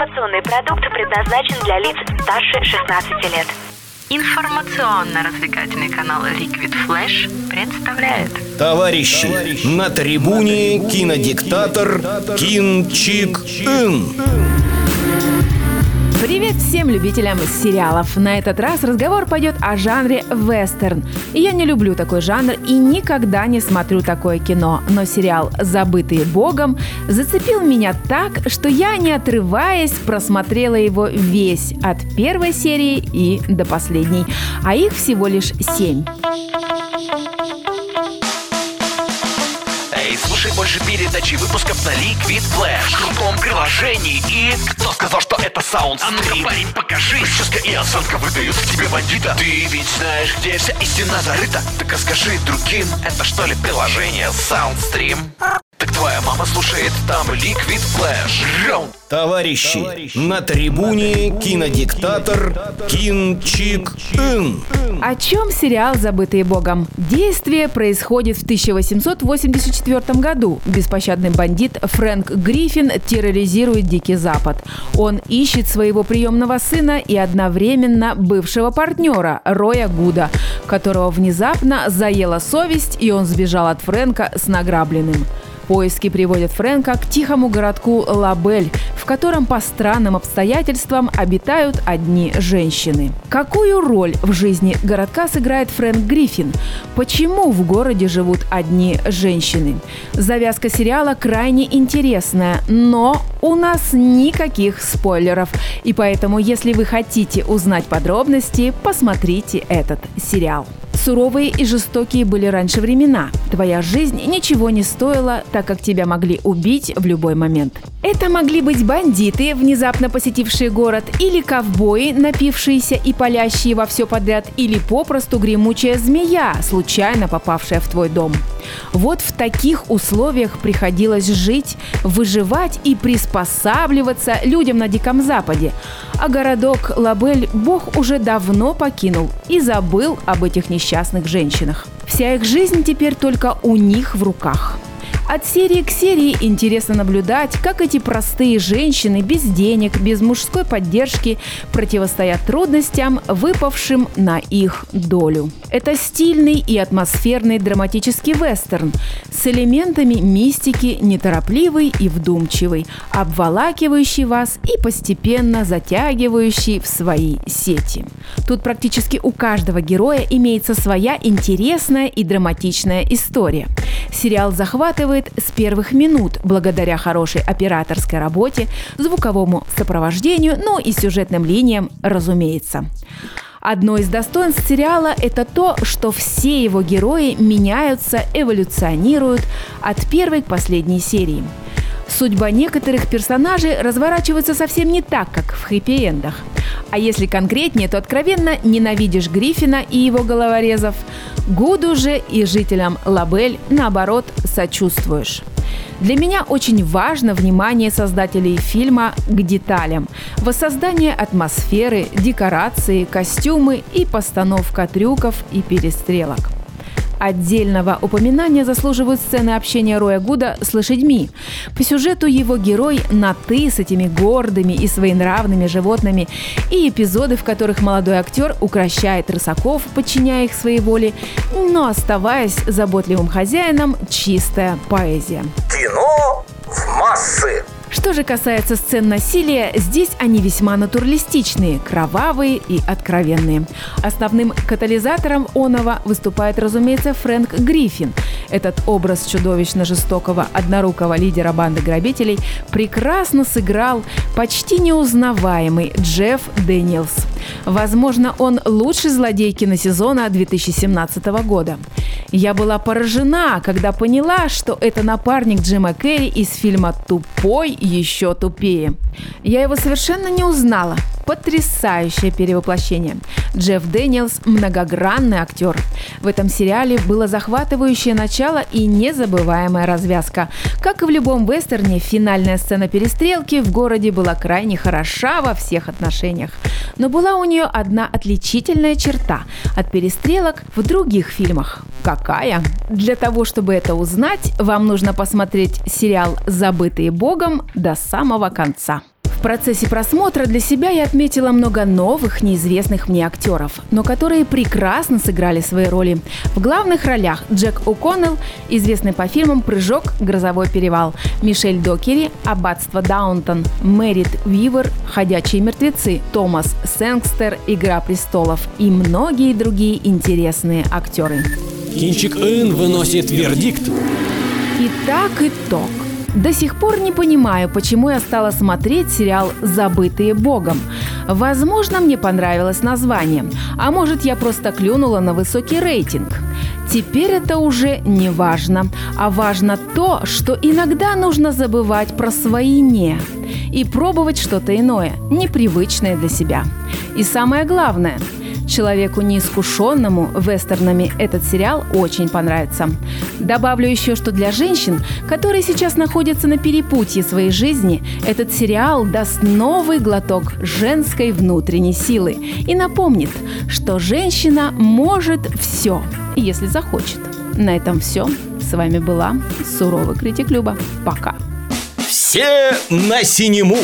Информационный продукт предназначен для лиц старше 16 лет. Информационно-развлекательный канал Liquid Flash представляет Товарищи, на трибуне кинодиктатор Кин Чик Ин. Привет всем любителям сериалов! На этот раз разговор пойдет о жанре вестерн. Я не люблю такой жанр и никогда не смотрю такое кино, но сериал «Забытые Богом» зацепил меня так, что я, не отрываясь, просмотрела его весь, от первой серии и до последней, а их всего лишь семь. Слушай больше передачи выпусков на Liquid Flash. В крутом приложении. И... Кто сказал, что это саунд А ну-ка, парень, покажи. Прическа и осанка выдают в тебе бандита. Ты ведь знаешь, где вся истина зарыта? Так расскажи другим, это что ли приложение Soundstream? Твоя мама слушает там Liquid Flash Раунд Товарищи, на трибуне кинодиктатор Кин Чик Ин. О чем сериал «Забытые Богом»? Действие происходит в 1884 году. Беспощадный бандит Фрэнк Гриффин терроризирует Дикий Запад. Он ищет своего приемного сына и одновременно бывшего партнера Роя Гуда, которого внезапно заела совесть, и он сбежал от Фрэнка с награбленным. Поиски приводят Фрэнка к тихому городку Лабель, в котором по странным обстоятельствам обитают одни женщины. Какую роль в жизни городка сыграет Фрэнк Гриффин? Почему в городе живут одни женщины? Завязка сериала крайне интересная, но у нас никаких спойлеров. И поэтому, если вы хотите узнать подробности, посмотрите этот сериал. Суровые и жестокие были раньше времена. Твоя жизнь ничего не стоила, так как тебя могли убить в любой момент. Это могли быть бандиты, внезапно посетившие город, или ковбои, напившиеся и палящие во все подряд, или попросту гремучая змея, случайно попавшая в твой дом. Вот в таких условиях приходилось жить, выживать и приспосабливаться людям на Диком Западе. А городок Лабель Бог уже давно покинул и забыл об этих несчастных женщинах. Вся их жизнь теперь только у них в руках. От серии к серии интересно наблюдать, как эти простые женщины без денег, без мужской поддержки противостоят трудностям, выпавшим на их долю. Это стильный и атмосферный драматический вестерн с элементами мистики, неторопливый и вдумчивый, обволакивающий вас и постепенно затягивающий в свои сети. Тут практически у каждого героя имеется своя интересная и драматичная история. Сериал захватывает с первых минут благодаря хорошей операторской работе, звуковому сопровождению, ну и сюжетным линиям, разумеется. Одно из достоинств сериала – это то, что все его герои меняются, эволюционируют от первой к последней серии. Судьба некоторых персонажей разворачивается совсем не так, как в хэппи-эндах. А если конкретнее, то откровенно ненавидишь Гриффина и его головорезов. Гуду же и жителям Лабель, наоборот, сочувствуешь. Для меня очень важно внимание создателей фильма к деталям. Воссоздание атмосферы, декорации, костюмы и постановка трюков и перестрелок. Отдельного упоминания заслуживают сцены общения Роя Гуда с лошадьми. По сюжету его герой на «ты» с этими гордыми и своенравными животными и эпизоды, в которых молодой актер укращает рысаков, подчиняя их своей воле, но оставаясь заботливым хозяином, чистая поэзия. Кино в массы Что же касается сцен насилия, здесь они весьма натуралистичные, кровавые и откровенные. Основным катализатором оного выступает, разумеется, Фрэнк Гриффин. Этот образ чудовищно жестокого однорукого лидера банды грабителей прекрасно сыграл почти неузнаваемый Джефф Дэниелс. Возможно, он лучший злодей киносезона 2017 года. Я была поражена, когда поняла, что это напарник Джима Керри из фильма «Тупой и еще тупее». Я его совершенно не узнала. Потрясающее перевоплощение. Джефф Дэниелс – многогранный актер. В этом сериале было захватывающее начало и незабываемая развязка. Как и в любом вестерне, финальная сцена перестрелки в городе была крайне хороша во всех отношениях. Но была у нее одна отличительная черта от перестрелок в других фильмах. Какая? Для того, чтобы это узнать, вам нужно посмотреть сериал «Забытые Богом» до самого конца. В процессе просмотра для себя я отметила много новых, неизвестных мне актеров, но которые прекрасно сыграли свои роли. В главных ролях Джек О'Коннелл, известный по фильмам «Прыжок», «Грозовой перевал», Мишель Докери, «Аббатство Даунтон», Мэрит Вивер, «Ходячие мертвецы», Томас Сэнкстер, «Игра престолов» и многие другие интересные актеры. Кинчик Ин выносит вердикт. Итак, итог. До сих пор не понимаю, почему я стала смотреть сериал «Забытые Богом». Возможно, мне понравилось название, а может, я просто клюнула на высокий рейтинг. Теперь это уже не важно, а важно то, что иногда нужно забывать про свои «не» и пробовать что-то иное, непривычное для себя. И самое главное – Человеку неискушенному вестернами этот сериал очень понравится. Добавлю еще, что для женщин, которые сейчас находятся на перепутье своей жизни, этот сериал даст новый глоток женской внутренней силы и напомнит, что женщина может все, если захочет. На этом все. С вами была суровый критик Люба. Пока. Все на синему!